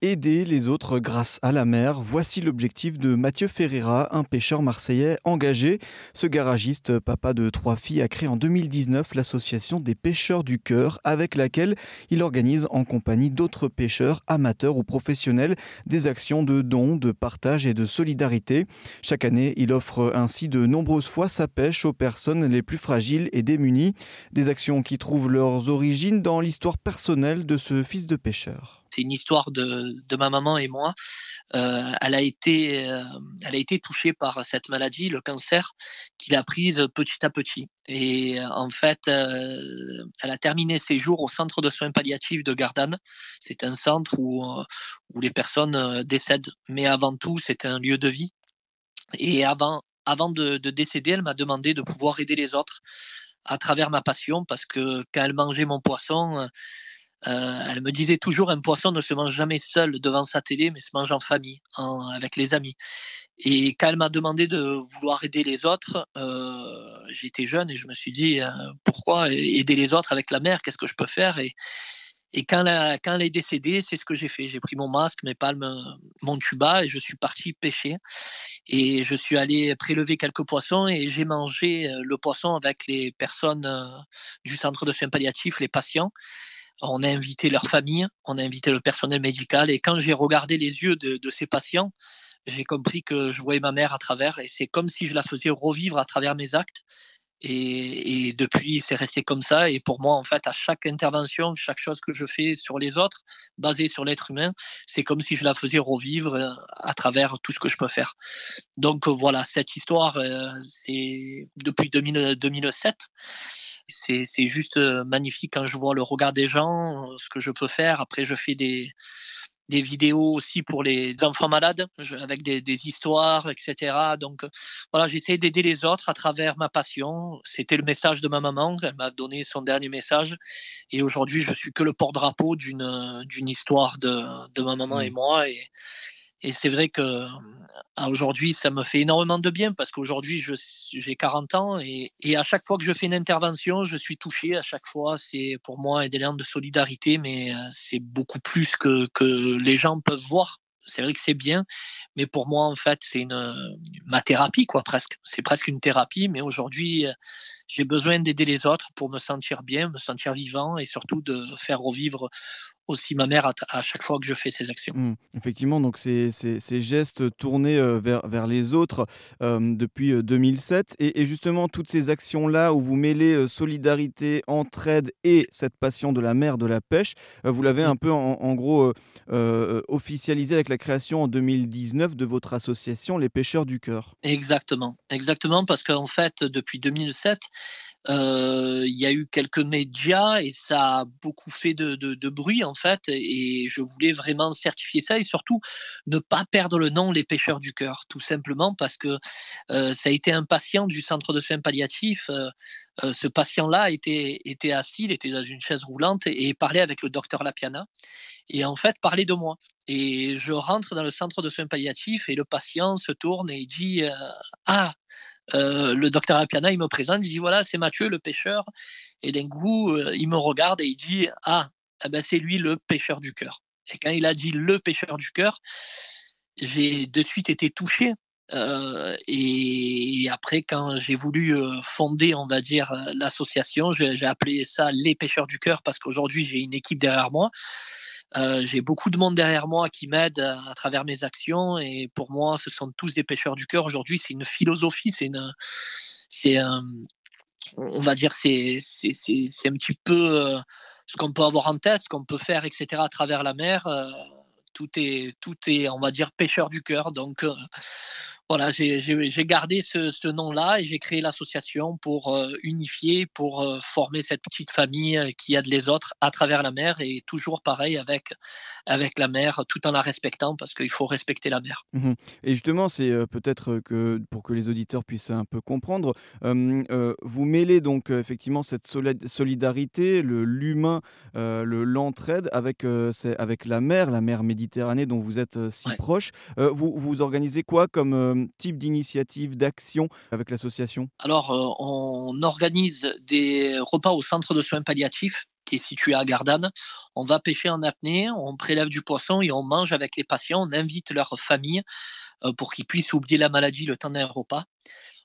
Aider les autres grâce à la mer, voici l'objectif de Mathieu Ferreira, un pêcheur marseillais engagé. Ce garagiste, papa de trois filles, a créé en 2019 l'association des pêcheurs du cœur, avec laquelle il organise en compagnie d'autres pêcheurs, amateurs ou professionnels, des actions de dons, de partage et de solidarité. Chaque année, il offre ainsi de nombreuses fois sa pêche aux personnes les plus fragiles et démunies. Des actions qui trouvent leurs origines dans l'histoire personnelle de ce fils de pêcheur c'est une histoire de, ma maman et moi. Euh, elle, a été, euh, elle a été touchée par cette maladie, le cancer, qu'il a prise petit à petit. Et euh, en fait, elle a terminé ses jours au centre de soins palliatifs de Gardanne. C'est un centre où, les personnes décèdent. Mais avant tout, c'est un lieu de vie. Et avant, avant de, de décéder, elle m'a demandé de pouvoir aider les autres à travers ma passion parce que quand elle mangeait mon poisson, euh, elle me disait toujours un poisson ne se mange jamais seul devant sa télé, mais se mange en famille, avec les amis. Et quand elle m'a demandé de vouloir aider les autres, euh, j'étais jeune et je me suis dit euh, pourquoi aider les autres avec la mer? Qu'est-ce que je peux faire? Et, quand, quand elle est décédée, c'est ce que j'ai fait. J'ai pris mon masque, mes palmes, mon tuba et je suis parti pêcher. Et je suis allé prélever quelques poissons et j'ai mangé le poisson avec les personnes du centre de soins palliatifs, les patients on a invité leur famille, on a invité le personnel médical. Et quand j'ai regardé les yeux de, ces patients, j'ai compris que je voyais ma mère à travers. Et c'est comme si je la faisais revivre à travers mes actes. Et, depuis, c'est resté comme ça. Et pour moi, en fait, à chaque intervention, chaque chose que je fais sur les autres, basée sur l'être humain, c'est comme si je la faisais revivre euh, à travers tout ce que je peux faire. Donc voilà, cette histoire, euh, c'est depuis 2007 c'est juste euh, magnifique quand je vois le regard des gens, ce que je peux faire. Après, je fais des, des vidéos aussi pour les enfants malades, avec des, des histoires, etc. Donc voilà, j'essaie d'aider les autres à travers ma passion. C'était le message de ma maman, elle m'a donné son dernier message. Et aujourd'hui, je suis que le porte-drapeau d'une d'une histoire de, de ma maman et mmh. moi. Et, et c'est vrai que aujourd'hui, ça me fait énormément de bien parce qu'aujourd'hui, j'ai 40 ans et, à chaque fois que je fais une intervention, je suis touché. À chaque fois, c'est pour moi un élan de solidarité, mais c'est beaucoup plus que, les gens peuvent voir. C'est vrai que c'est bien, mais pour moi, en fait, c'est ma thérapie, quoi, presque. C'est presque une thérapie, mais aujourd'hui, j'ai besoin d'aider les autres pour me sentir bien, me sentir vivant et surtout de faire revivre aussi ma mère à, chaque fois que je fais ces actions. Mmh. effectivement, donc ces, ces, gestes tournés euh, vers, vers les autres euh, depuis 2007 euh, et, et, justement toutes ces actions-là où vous mêlez solidarité, entraide et cette passion de la mer, de la pêche, vous l'avez mmh. un peu en, gros officialisé avec la création en 2019 de votre association Les Pêcheurs du Cœur. Exactement, exactement parce qu'en fait depuis 2007, euh, il y a eu quelques médias et ça a beaucoup fait de, bruit en fait. Et je voulais vraiment certifier ça et surtout ne pas perdre le nom Les Pêcheurs du Cœur, tout simplement parce que euh, ça a été un patient du centre de soins palliatifs. Euh, ce patient-là était, était assis, il était dans une chaise roulante et, parlait avec le docteur Lapiana et en fait parlait de moi. Et je rentre dans le centre de soins palliatifs et le patient se tourne et dit Ah, euh, le docteur Apiana, il me présente, il dit voilà, c'est Mathieu, le pêcheur. Et d'un coup, euh, il me regarde et il dit ah, eh ben, c'est lui le pêcheur du cœur. Et quand il a dit le pêcheur du cœur, j'ai de suite été touché. Euh, et après, quand j'ai voulu fonder, on va dire, l'association, j'ai appelé ça les pêcheurs du cœur parce qu'aujourd'hui, j'ai une équipe derrière moi. Euh, j'ai beaucoup de monde derrière moi qui m'aide à, travers mes actions et pour moi, ce sont tous des pêcheurs du cœur. Aujourd'hui, c'est une philosophie, c'est une, c'est un, on va dire, c'est, c'est, c'est, un petit peu euh, ce qu'on peut avoir en tête, ce qu'on peut faire, etc. à travers la mer. Euh, tout est, tout est, on va dire, pêcheur du cœur. Donc, voilà, j'ai gardé ce, nom-là et j'ai créé l'association pour euh, unifier, pour euh, former cette petite famille euh, qui aide les autres à travers la mer et toujours pareil avec, avec la mer, tout en la respectant parce qu'il faut respecter la mer. Mmh et justement, c'est peut-être que pour que les auditeurs puissent un peu comprendre, vous mêlez donc effectivement cette solidarité, l'humain, l'entraide avec, avec la mer, la mer Méditerranée dont vous êtes si proche. vous, vous organisez quoi comme type d'initiative, d'action avec l'association? Alors, euh, on organise des repas au centre de soins palliatifs qui est situé à Gardanne. On va pêcher en apnée, on prélève du poisson et on mange avec les patients. On invite leur famille pour qu'ils puissent oublier la maladie le temps d'un repas.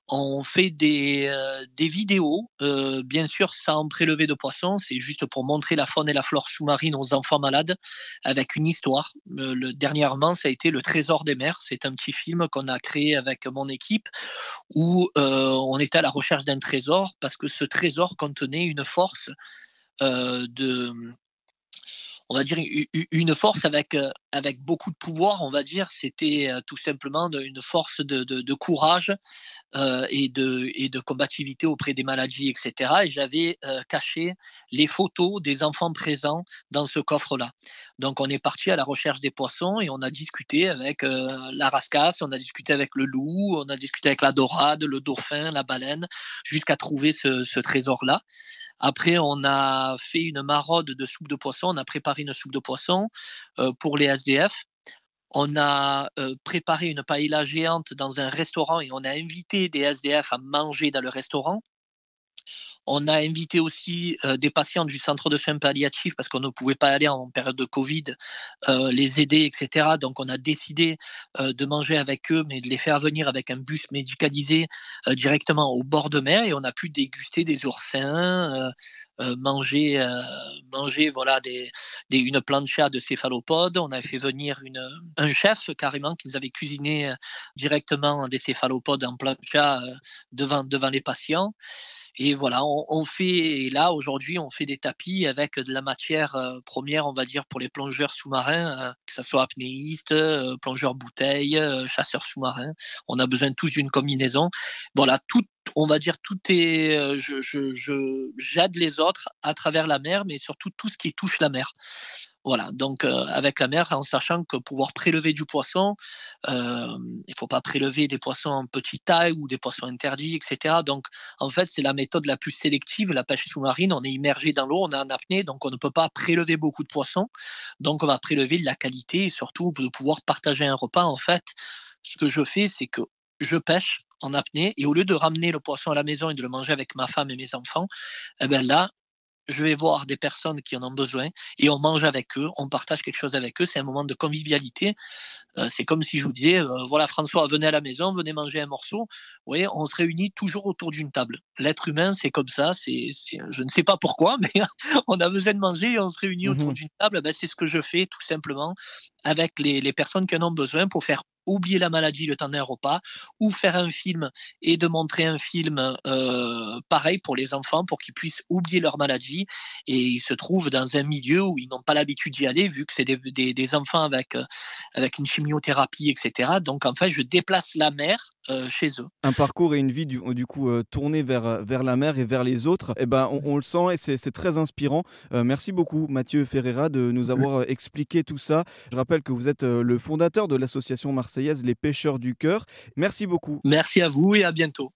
On fait des, euh, vidéos, euh, bien sûr sans prélever de poissons, c'est juste pour montrer la faune et la flore sous-marine aux enfants malades, avec une histoire. Euh, le, dernièrement, ça a été Le Trésor des mers. C'est un petit film qu'on a créé avec mon équipe, où on était à la recherche d'un trésor, parce que ce trésor contenait une force de on va dire, une force avec, euh, avec beaucoup de pouvoir, on va dire. C'était euh, tout simplement une force de, courage euh, et, de, et de combativité auprès des maladies, etc. Et j'avais caché les photos des enfants présents dans ce coffre-là. Donc on est parti à la recherche des poissons et on a discuté avec la rascasse, on a discuté avec le loup, on a discuté avec la dorade, le dauphin, la baleine, jusqu'à trouver ce trésor-là. Après, on a fait une maraude de soupe de poisson. On a préparé une soupe de poisson euh, pour les SDF. On a euh, préparé une paella géante dans un restaurant et on a invité des SDF à manger dans le restaurant. On a invité aussi euh, des patients du centre de soins palliatifs parce qu'on ne pouvait pas aller en période de Covid, euh, les aider, etc. Donc on a décidé euh, de manger avec eux, mais de les faire venir avec un bus médicalisé directement au bord de mer et on a pu déguster des oursins. manger, manger voilà, des, une plancha de céphalopodes. On a fait venir un chef carrément qui nous avait cuisiné directement des céphalopodes en plancha devant, devant les patients. Et voilà, on, fait, là aujourd'hui, on fait des tapis avec de la matière euh, première, on va dire, pour les plongeurs sous-marins, euh, que ce soit apnéistes, euh, plongeurs bouteilles, chasseurs sous-marins. On a besoin tous d'une combinaison. Voilà, tout, on va dire, tout est, je, je, j'aide les autres à travers la mer, mais surtout tout ce qui touche la mer. Voilà, donc euh, avec la mer, en sachant que pouvoir prélever du poisson, euh, il ne faut pas prélever des poissons en petite taille ou des poissons interdits, etc. Donc en fait, c'est la méthode la plus sélective, la pêche sous-marine. On est immergé dans l'eau, on est en apnée, donc on ne peut pas prélever beaucoup de poissons. Donc on va prélever de la qualité et surtout de pouvoir partager un repas. En fait, ce que je fais, c'est que je pêche en apnée et au lieu de ramener le poisson à la maison et de le manger avec ma femme et mes enfants, eh ben là, je vais voir des personnes qui en ont besoin et on mange avec eux, on partage quelque chose avec eux. C'est un moment de convivialité. Euh, c'est comme si je vous disais, euh, voilà François, venez à la maison, venez manger un morceau. Vous on se réunit toujours autour d'une table. L'être humain, c'est comme ça. C'est, je ne sais pas pourquoi, mais on a besoin de manger et on se réunit autour mmh d'une table. Ben, c'est ce que je fais tout simplement avec les, les personnes qui en ont besoin pour faire oublier la maladie le temps d'un repas, ou faire un film et de montrer un film euh, pareil pour les enfants, pour qu'ils puissent oublier leur maladie. Et ils se trouvent dans un milieu où ils n'ont pas l'habitude d'y aller, vu que c'est des, des, enfants avec, euh, avec une chimiothérapie, etc. Donc en fait, je déplace la mère euh, chez eux. Un parcours et une vie du, du coup euh, tournés vers, vers la mer et vers les autres, eh ben, on, le sent et c'est très inspirant. merci beaucoup Mathieu Ferreira de nous avoir expliqué tout ça. Je rappelle que vous êtes le fondateur de l'association marseillaise Les Pêcheurs du Cœur. Merci beaucoup. Merci à vous et à bientôt.